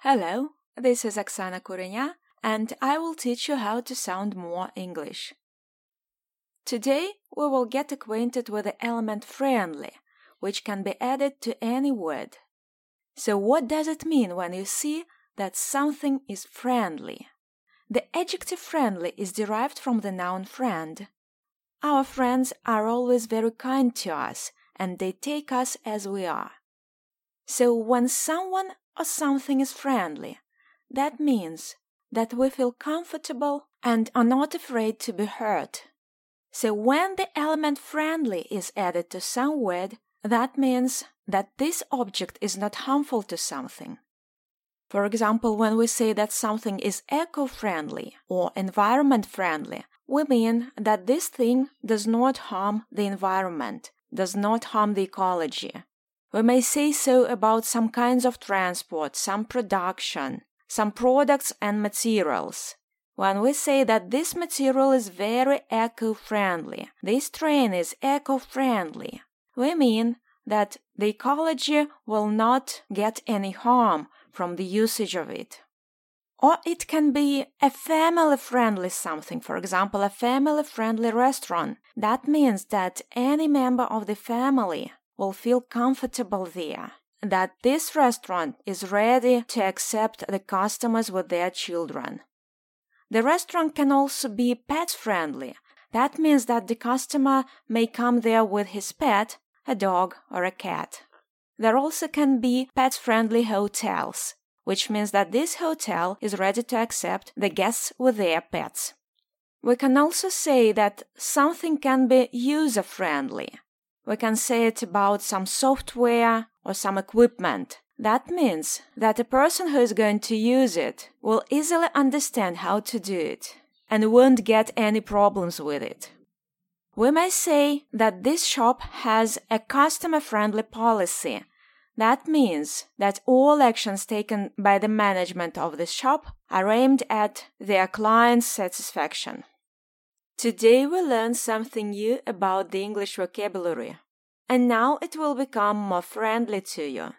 Hello, this is Oksana Kurenya, and I will teach you how to sound more English. Today we will get acquainted with the element friendly, which can be added to any word. So, what does it mean when you see that something is friendly? The adjective friendly is derived from the noun friend. Our friends are always very kind to us and they take us as we are. So, when someone or something is friendly, that means that we feel comfortable and are not afraid to be hurt. So, when the element friendly is added to some word, that means that this object is not harmful to something. For example, when we say that something is eco friendly or environment friendly, we mean that this thing does not harm the environment, does not harm the ecology. We may say so about some kinds of transport, some production, some products and materials. When we say that this material is very eco friendly, this train is eco friendly, we mean that the ecology will not get any harm from the usage of it. Or it can be a family friendly something, for example, a family friendly restaurant. That means that any member of the family will feel comfortable there, that this restaurant is ready to accept the customers with their children. The restaurant can also be pet friendly. That means that the customer may come there with his pet, a dog or a cat. There also can be pet friendly hotels, which means that this hotel is ready to accept the guests with their pets. We can also say that something can be user friendly. We can say it about some software or some equipment. That means that a person who is going to use it will easily understand how to do it and won't get any problems with it. We may say that this shop has a customer friendly policy that means that all actions taken by the management of the shop are aimed at their client's satisfaction. Today we learned something new about the English vocabulary, and now it will become more friendly to you.